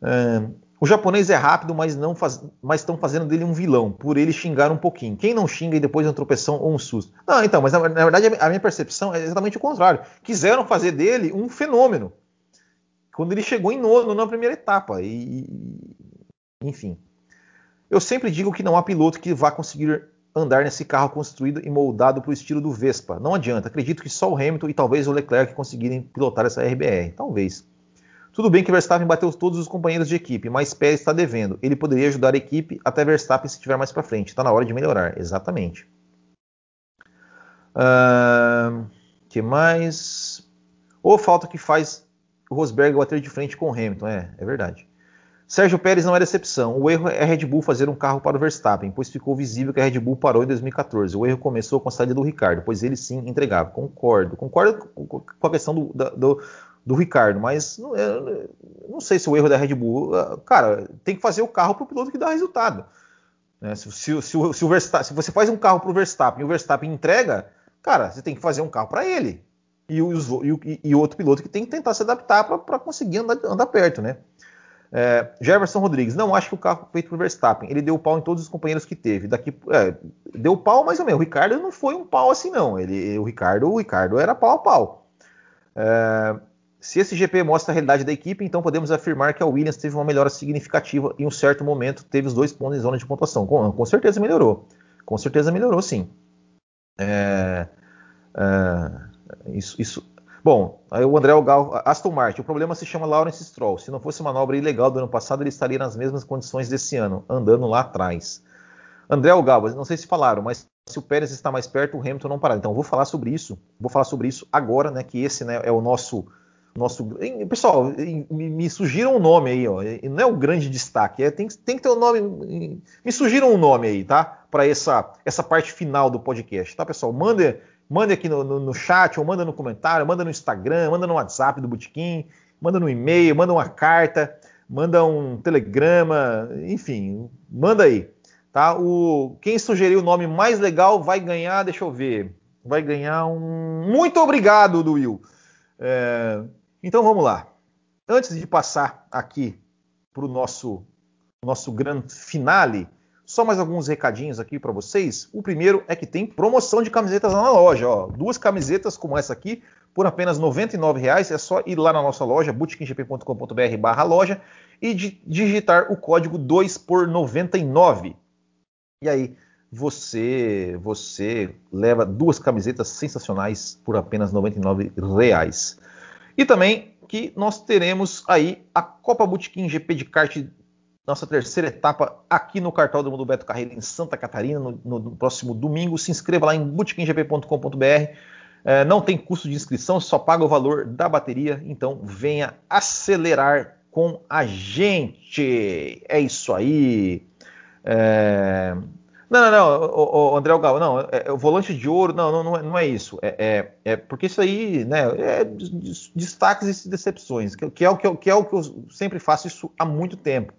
Uh, o japonês é rápido, mas não faz, mas estão fazendo dele um vilão, por ele xingar um pouquinho. Quem não xinga e depois uma tropeção ou um susto? Não, então, mas na, na, verdade a minha percepção é exatamente o contrário. Quiseram fazer dele um fenômeno. Quando ele chegou em nono na primeira etapa. E, enfim. Eu sempre digo que não há piloto que vá conseguir andar nesse carro construído e moldado para o estilo do Vespa. Não adianta. Acredito que só o Hamilton e talvez o Leclerc conseguirem pilotar essa RBR. Talvez. Tudo bem que Verstappen bateu todos os companheiros de equipe, mas Pérez está devendo. Ele poderia ajudar a equipe até Verstappen se estiver mais para frente. Está na hora de melhorar. Exatamente. Uh, que mais? Ou falta que faz o Rosberg bater de frente com o Hamilton. É, é verdade. Sérgio Pérez não é decepção. O erro é a Red Bull fazer um carro para o Verstappen, pois ficou visível que a Red Bull parou em 2014. O erro começou com a saída do Ricardo, pois ele sim entregava. Concordo. Concordo com a questão do, do, do Ricardo, mas não, não, sei se o erro da Red Bull. Ah, cara, tem que fazer o carro para o piloto que dá resultado. Né? Se, se, se, o, se, o se você faz um carro para o Verstappen e o Verstappen entrega, cara, você tem que fazer um carro para ele. E, os, e, e, outro piloto que tem que tentar se adaptar para conseguir andar, andar, perto, né? É, Jefferson Rodrigues, não acho que o carro feito para o Verstappen. Ele deu pau em todos os companheiros que teve. Daqui, é, deu pau mais ou menos. O Ricardo não foi um pau assim, não. Ele, o Ricardo, o Ricardo era pau a pau. É, se esse GP mostra a realidade da equipe, então podemos afirmar que a Williams teve uma melhora significativa e em um certo momento teve os dois pontos em zona de pontuação. Com, com certeza melhorou. Com certeza melhorou, sim. É, é, isso, isso, Bom, aí o André Gal, Aston Martin, o problema se chama Lawrence Stroll. Se não fosse manobra ilegal do ano passado, ele estaria nas mesmas condições desse ano, andando lá atrás. André Galvas, não sei se falaram, mas se o Pérez está mais perto, o Hamilton não parar. Então, vou falar sobre isso. Vou falar sobre isso agora, né? Que esse né, é o nosso nosso. Pessoal, me, sugiram um nome aí, ó. Não é o grande destaque, é, tem, tem que ter um nome. Me sugiram um nome aí, tá? Para essa, essa parte final do podcast, tá, pessoal? Manda, manda aqui no, no, no, chat, ou manda no comentário, manda no Instagram, manda no WhatsApp do Botequim, manda no e-mail, manda uma carta, manda um telegrama, enfim, manda aí. Tá? O, quem sugeriu o nome mais legal vai ganhar, deixa eu ver, vai ganhar um. Muito obrigado, do Will. É, então vamos lá. Antes de passar aqui para o nosso, nosso grande finale, só mais alguns recadinhos aqui para vocês. O primeiro é que tem promoção de camisetas na loja. Ó. Duas camisetas como essa aqui por apenas R$ 99,00. É só ir lá na nossa loja, bootkinggp.com.br barra loja e digitar o código 2 por 99. E aí você você leva duas camisetas sensacionais por apenas R$ 99,00. E também que nós teremos aí a Copa Botequim GP de kart, nossa terceira etapa aqui no Cartódromo do Beto Carreiro em Santa Catarina no, no próximo domingo. Se inscreva lá em botequimgp.com.br. É, não tem custo de inscrição, só paga o valor da bateria. Então venha acelerar com a gente. É isso aí. É... Não, não, não, o, o André Gal, não, é, é, o volante de ouro, não, não, não é, não é isso. É, é, é, porque isso aí, né, é destaques e decepções, que, que, é o, que, que, é o que eu sempre faço isso há muito tempo.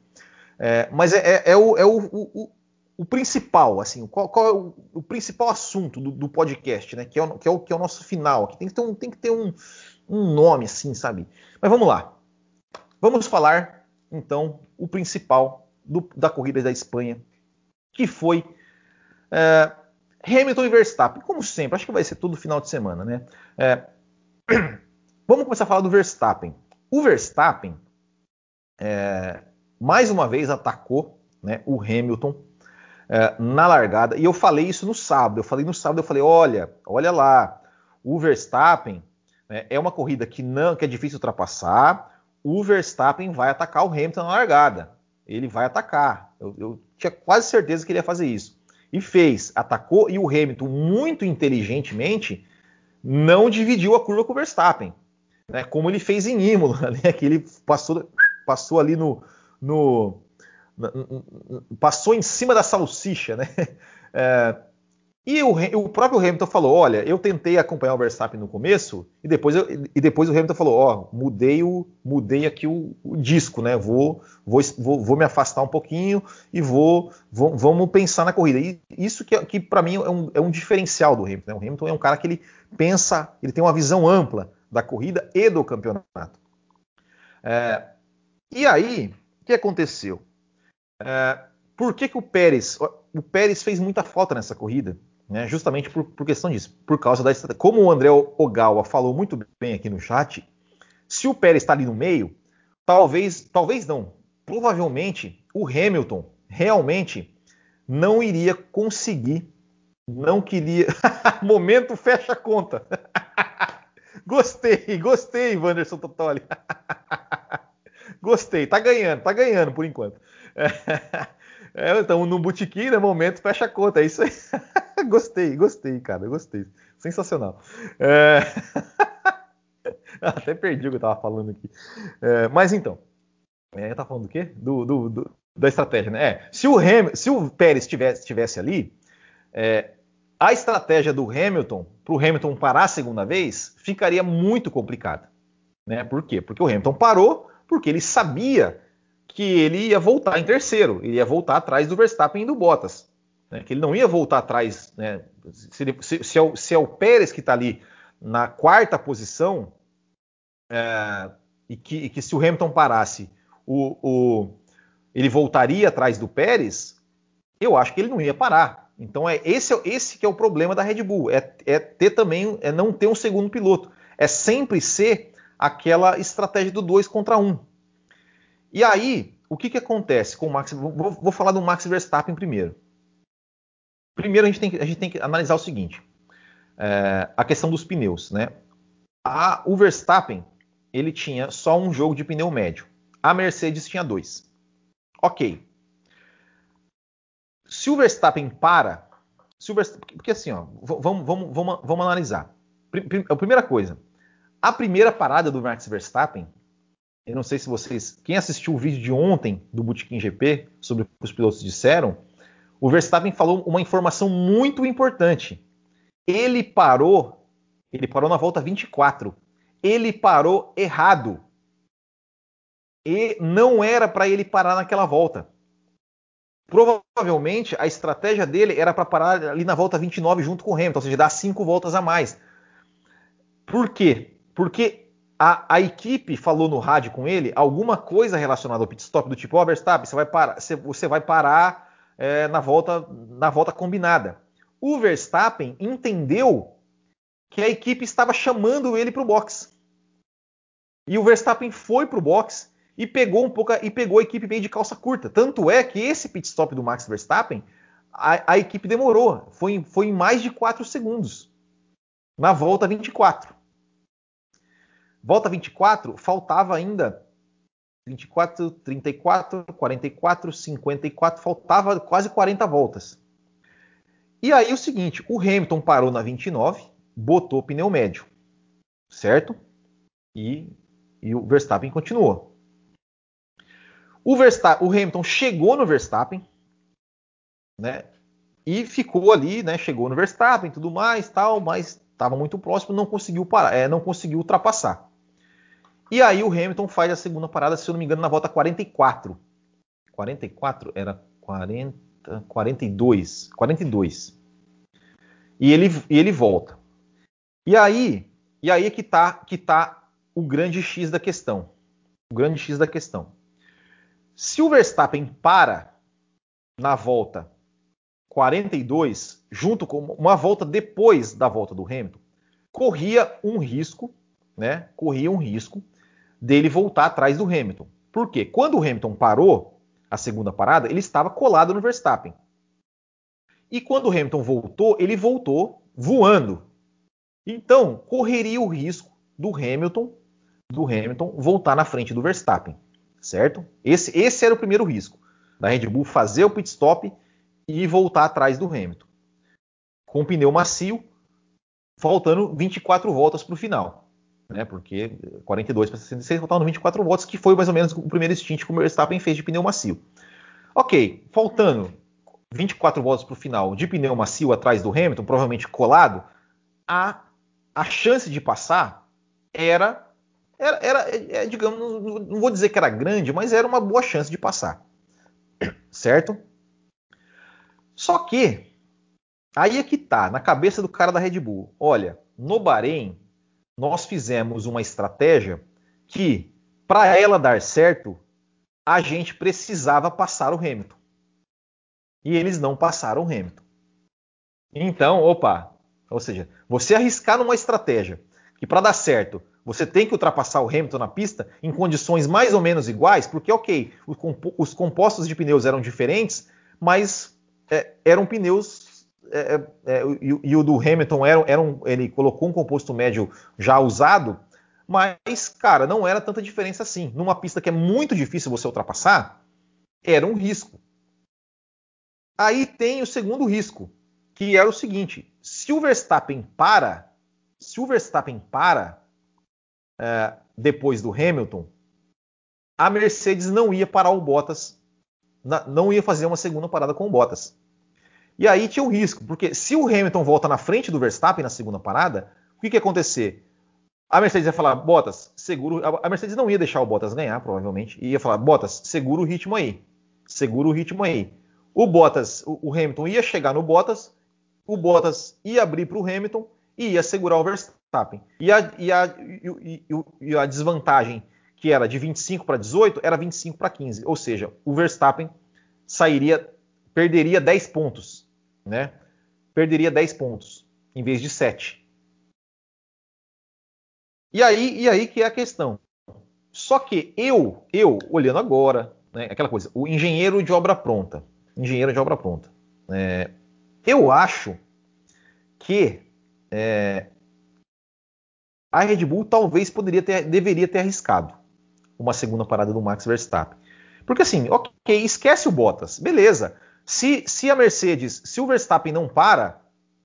É, mas é, é, o, é o, o, o, principal, assim, qual, qual é o, o, principal assunto do, do, podcast, né, que é, o, que, é o, que é o nosso final, que tem que ter um, tem que ter um, um nome, assim, sabe? Mas vamos lá. Vamos falar, então, o principal do, da corrida da Espanha, que foi é, Hamilton e Verstappen, como sempre, acho que vai ser todo final de semana, né? É, vamos começar a falar do Verstappen. O Verstappen, é, mais uma vez, atacou né, o Hamilton é, na largada, e eu falei isso no sábado. Eu falei no sábado, eu falei, olha, olha lá, o Verstappen né, é uma corrida que não, que é difícil ultrapassar. O Verstappen vai atacar o Hamilton na largada. Ele vai atacar. Eu, eu tinha quase certeza que ele ia fazer isso e fez, atacou, e o Hamilton, muito inteligentemente, não dividiu a curva com o Verstappen, né, como ele fez em Imola, né, que ele passou, passou ali no, no, passou em cima da salsicha, né? É, e o, o, próprio Hamilton falou: olha, eu tentei acompanhar o Verstappen no começo, e depois, eu, e depois o Hamilton falou: ó, oh, mudei, mudei aqui o, o disco, né? Vou, vou, vou, vou, me afastar um pouquinho e vou, vou vamos pensar na corrida. E isso que, que para mim é um, é um, diferencial do Hamilton. Né? O Hamilton é um cara que ele pensa, ele tem uma visão ampla da corrida e do campeonato. É, e aí, o que aconteceu? É, por que, que o Pérez, o Pérez fez muita falta nessa corrida? Né, justamente por, por, questão disso, por causa da. Como o André Ogawa falou muito bem aqui no chat, se o Pérez está ali no meio, talvez, talvez não, provavelmente o Hamilton realmente não iria conseguir, não queria. Momento fecha a conta. gostei, gostei, Wanderson Totoli. gostei, tá ganhando, tá ganhando por enquanto. É, então, no botequim, no momento, fecha a conta. É isso aí. gostei, gostei, cara. Gostei. Sensacional. É... Até perdi o que eu tava falando aqui. É, mas então. É, tá falando do quê? Do, do, do, da estratégia, né? É, se, o Ham, se o Pérez estivesse, estivesse ali, é, a estratégia do Hamilton, para o Hamilton parar a segunda vez, ficaria muito complicada. Né? Por quê? Porque o Hamilton parou porque ele sabia que ele ia voltar em terceiro, ele ia voltar atrás do Verstappen e do Bottas. Né? Que ele não ia voltar atrás. Né? Se, ele, se, se, é o, se, é o, Pérez que está ali na quarta posição, é, e, que, e, que, se o Hamilton parasse, o, o, ele voltaria atrás do Pérez, eu acho que ele não ia parar. Então é esse, esse que é o problema da Red Bull, é, é ter também, é não ter um segundo piloto, é sempre ser aquela estratégia do dois contra um. E aí, o que, que acontece com o Max? Vou, vou falar do Max Verstappen primeiro. Primeiro, a gente tem que, a gente tem que analisar o seguinte: é, a questão dos pneus. Né? A, o Verstappen ele tinha só um jogo de pneu médio. A Mercedes tinha dois. Ok. Se o Verstappen para, se o Verstappen, porque assim, ó, vamos, vamos, vamos, vamos analisar. A primeira coisa, A primeira parada do Max Verstappen, eu não sei se vocês, quem assistiu o vídeo de ontem do Bootkin GP sobre o que os pilotos disseram, o Verstappen falou uma informação muito importante. Ele parou, ele parou na volta 24. Ele parou errado. E não era para ele parar naquela volta. Provavelmente a estratégia dele era para parar ali na volta 29 junto com o Hamilton, ou seja, dar cinco voltas a mais. Por quê? Porque a, a, equipe falou no rádio com ele alguma coisa relacionada ao pit stop do tipo, ó, oh, Verstappen, você vai parar, você, você vai parar é, na volta na volta combinada. O Verstappen entendeu que a equipe estava chamando ele para o box. E o Verstappen foi para o box e pegou um pouco e pegou a equipe meio de calça curta. Tanto é que esse pit stop do Max Verstappen, a, a equipe demorou. Foi, foi em mais de 4 segundos. Na volta 24. Volta 24, faltava ainda 24, 34, 44, 54, faltava quase 40 voltas. E aí o seguinte, o Hamilton parou na 29, botou pneu médio, certo? E, e o Verstappen continuou. O, Verstappen, o Hamilton chegou no Verstappen, né? E ficou ali, né? Chegou no Verstappen, tudo mais, tal, mas estava muito próximo, não conseguiu parar, é, não conseguiu ultrapassar. E aí o Hamilton faz a segunda parada, se eu não me engano, na volta 44. 44 era 40, 42, 42. E ele, e ele volta. E aí, e aí é que tá, que tá o grande X da questão. O grande X da questão. Se o Verstappen para na volta 42, junto com uma volta depois da volta do Hamilton, corria um risco, né? Corria um risco dele voltar atrás do Hamilton. Por quê? Quando o Hamilton parou a segunda parada, ele estava colado no Verstappen. E quando o Hamilton voltou, ele voltou voando. Então, correria o risco do Hamilton, do Hamilton voltar na frente do Verstappen, certo? Esse, esse era o primeiro risco da Red Bull fazer o pit stop e voltar atrás do Hamilton. Com pneu macio, faltando 24 voltas para o final né? Porque 42 para 66 faltavam 24 voltas, que foi mais ou menos o primeiro stint que o Verstappen fez de pneu macio. Ok, faltando 24 voltas para o final de pneu macio atrás do Hamilton, provavelmente colado, a, a chance de passar era, era, era é, digamos, não, não vou dizer que era grande, mas era uma boa chance de passar. Certo? Só que, aí é que tá, na cabeça do cara da Red Bull. Olha, no Bahrein, nós fizemos uma estratégia que, para ela dar certo, a gente precisava passar o Hamilton. E eles não passaram o Hamilton. Então, opa, ou seja, você arriscar numa estratégia que para dar certo você tem que ultrapassar o Hamilton na pista em condições mais ou menos iguais, porque ok, os compostos de pneus eram diferentes, mas é, eram pneus é, é, é, e, e, o do Hamilton era, era um, ele colocou um composto médio já usado, mas, cara, não era tanta diferença assim. Numa pista que é muito difícil você ultrapassar, era um risco. Aí tem o segundo risco, que era o seguinte: se o Verstappen para, se o Verstappen para é, depois do Hamilton, a Mercedes não ia parar o Bottas, não ia fazer uma segunda parada com o Bottas. E aí tinha um risco, porque se o Hamilton volta na frente do Verstappen na segunda parada, o que, que ia acontecer? A Mercedes ia falar, Bottas, seguro. A Mercedes não ia deixar o Bottas ganhar, provavelmente, e ia falar, Bottas, segura o ritmo aí. Segura o ritmo aí. O Bottas, o, Hamilton ia chegar no Bottas, o Bottas ia abrir para o Hamilton e ia segurar o Verstappen. E a, e a, e, e a desvantagem, que era de 25 para 18, era 25 para 15. Ou seja, o Verstappen sairia, perderia 10 pontos né? Perderia 10 pontos em vez de 7. E aí, e aí que é a questão. Só que eu, eu olhando agora, né, aquela coisa, o engenheiro de obra pronta, engenheiro de obra pronta, é, eu acho que é, a Red Bull talvez poderia ter, deveria ter arriscado uma segunda parada do Max Verstappen. Porque assim, ok, esquece o Bottas, beleza. Se, se a Mercedes, se o Verstappen não para,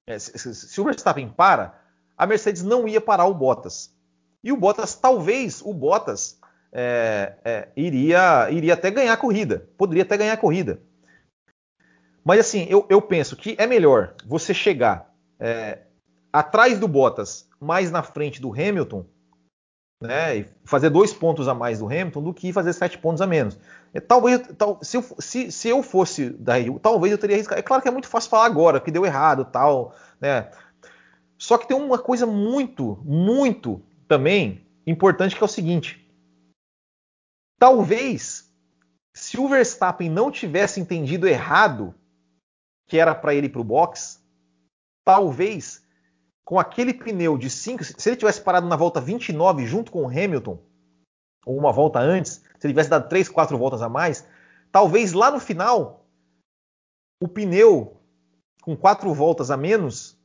é, se, o Verstappen para, a Mercedes não ia parar o Bottas. E o Bottas, talvez, o Bottas é, é, iria, iria até ganhar a corrida. Poderia até ganhar a corrida. Mas assim, eu, eu penso que é melhor você chegar é, atrás do Bottas, mais na frente do Hamilton, né, e fazer dois pontos a mais do Hamilton do que fazer sete pontos a menos. É, talvez, tal, se, eu, se, se, eu fosse da Rio, talvez eu teria arriscado. É claro que é muito fácil falar agora, que deu errado, tal, né? Só que tem uma coisa muito, muito também importante que é o seguinte: talvez se o Verstappen não tivesse entendido errado que era para ele ir para o box, talvez com aquele pneu de 5, se ele tivesse parado na volta 29 junto com o Hamilton, ou uma volta antes, se ele tivesse dado 3, 4 voltas a mais, talvez lá no final, o pneu com 4 voltas a menos,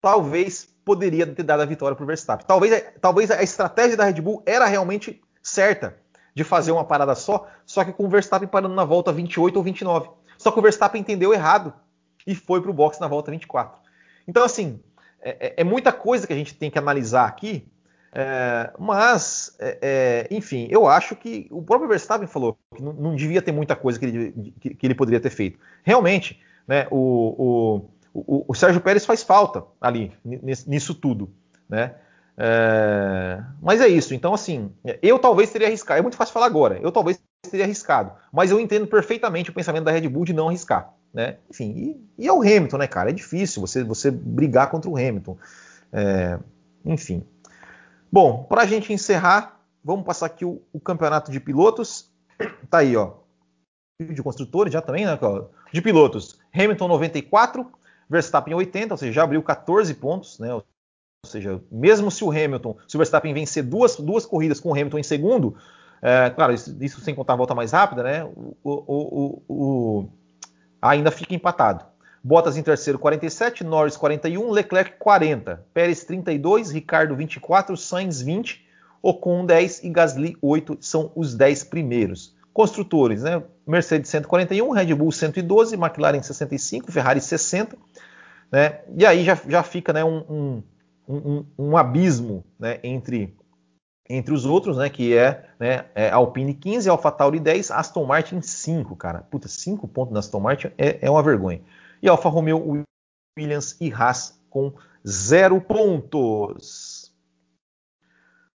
talvez poderia ter dado a vitória para o Verstappen. Talvez, talvez a estratégia da Red Bull era realmente certa de fazer uma parada só, só que com o Verstappen parando na volta 28 ou 29. Só que o Verstappen entendeu errado e foi para o box na volta 24. Então, assim, é, é, é, muita coisa que a gente tem que analisar aqui, é, mas, é, é, enfim, eu acho que o próprio Verstappen falou que não, não devia ter muita coisa que ele, que, que ele poderia ter feito. Realmente, né, o, o, o, o, Sérgio Pérez faz falta ali, nisso tudo, né? É, mas é isso. Então, assim, eu talvez teria arriscado. É muito fácil falar agora. Eu talvez teria arriscado. Mas eu entendo perfeitamente o pensamento da Red Bull de não arriscar. Né? Enfim, e, e, é o Hamilton, né, cara? É difícil você, você brigar contra o Hamilton. É, enfim. Bom, para a gente encerrar, vamos passar aqui o, o, campeonato de pilotos. Tá aí, ó. De construtores já também, né? De pilotos. Hamilton 94, Verstappen 80, ou seja, já abriu 14 pontos, né? Ou seja, mesmo se o Hamilton, se o Verstappen vencer duas, duas corridas com o Hamilton em segundo, é, claro, isso, isso, sem contar a volta mais rápida, né? O, o, o, ainda fica empatado. Bottas em terceiro, 47, Norris 41, Leclerc 40, Pérez 32, Ricardo 24, Sainz 20, Ocon 10 e Gasly 8 são os 10 primeiros. Construtores, né? Mercedes 141, Red Bull 112, McLaren 65, Ferrari 60, né? E aí já, já fica né, um, um, um, um abismo né, entre entre os outros, né, que é, né, é Alpine 15, AlphaTauri 10, Aston Martin 5, cara. Puta, 5 pontos na Aston Martin é, é, uma vergonha. E Alfa Romeo, Williams e Haas com 0 pontos.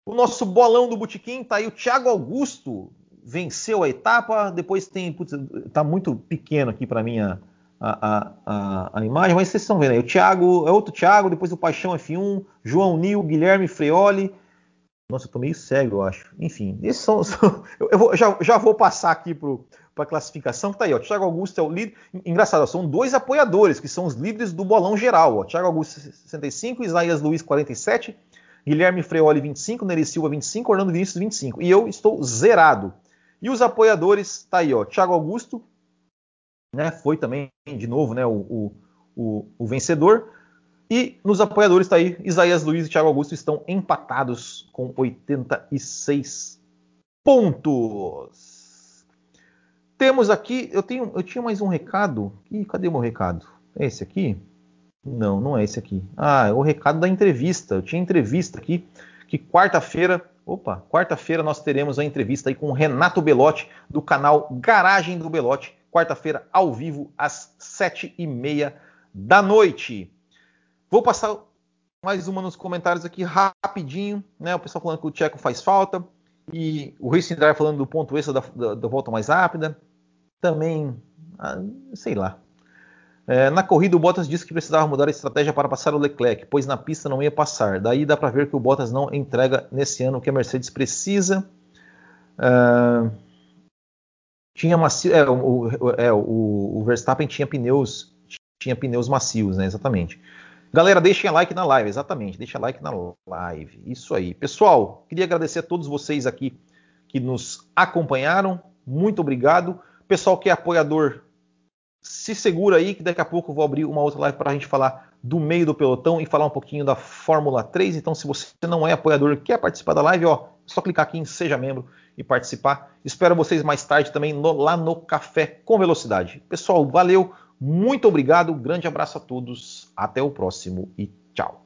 O nosso bolão do Botequim tá aí o Thiago Augusto venceu a etapa, depois tem, putz, tá muito pequeno aqui para mim a, a, a, a, imagem, mas vocês estão vendo aí, o Thiago, é outro Thiago, depois o Paixão F1, João Nil, Guilherme Freoli, nossa, eu tô meio cego, eu acho. Enfim, esses são. são eu, vou, já, já, vou passar aqui para a classificação que tá aí, ó. Thiago Augusto é o líder. Engraçado, são dois apoiadores, que são os líderes do bolão geral. Ó. Thiago Augusto 65, Isaías Luiz 47, Guilherme Freoli 25, Nery Silva 25, Orlando Vinícius 25. E eu estou zerado. E os apoiadores, tá aí, ó. Thiago Augusto, né? Foi também, de novo, né? O, o, o, o vencedor. E nos apoiadores está aí, Isaías Luiz e Thiago Augusto estão empatados com 86 pontos. Temos aqui, eu tenho, eu tinha mais um recado. Ih, cadê meu recado? É esse aqui? Não, não é esse aqui. Ah, é o recado da entrevista. Eu tinha entrevista aqui que quarta-feira, opa, quarta-feira nós teremos a entrevista aí com o Renato Belotti do canal Garagem do Belotti. Quarta-feira ao vivo às sete e meia da noite. Vou passar mais uma nos comentários aqui rapidinho, né? O pessoal falando que o Tcheco faz falta e o Racing Drive falando do ponto extra da, da, da volta mais rápida. Também, ah, sei lá. É, na corrida, o Bottas disse que precisava mudar a estratégia para passar o Leclerc, pois na pista não ia passar. Daí dá para ver que o Bottas não entrega nesse ano o que a Mercedes precisa. É, tinha macio, é, o, é, o, o Verstappen tinha pneus, tinha pneus macios, né? Exatamente. Galera, deixem like na live, exatamente, deixa like na live. Isso aí. Pessoal, queria agradecer a todos vocês aqui que nos acompanharam. Muito obrigado. Pessoal que é apoiador, se segura aí que daqui a pouco eu vou abrir uma outra live para a gente falar do meio do pelotão e falar um pouquinho da Fórmula 3. Então, se você não é apoiador e quer participar da live, ó, é só clicar aqui em Seja Membro e participar. Espero vocês mais tarde também no, lá no Café com Velocidade. Pessoal, valeu. Muito obrigado, grande abraço a todos, até o próximo e tchau.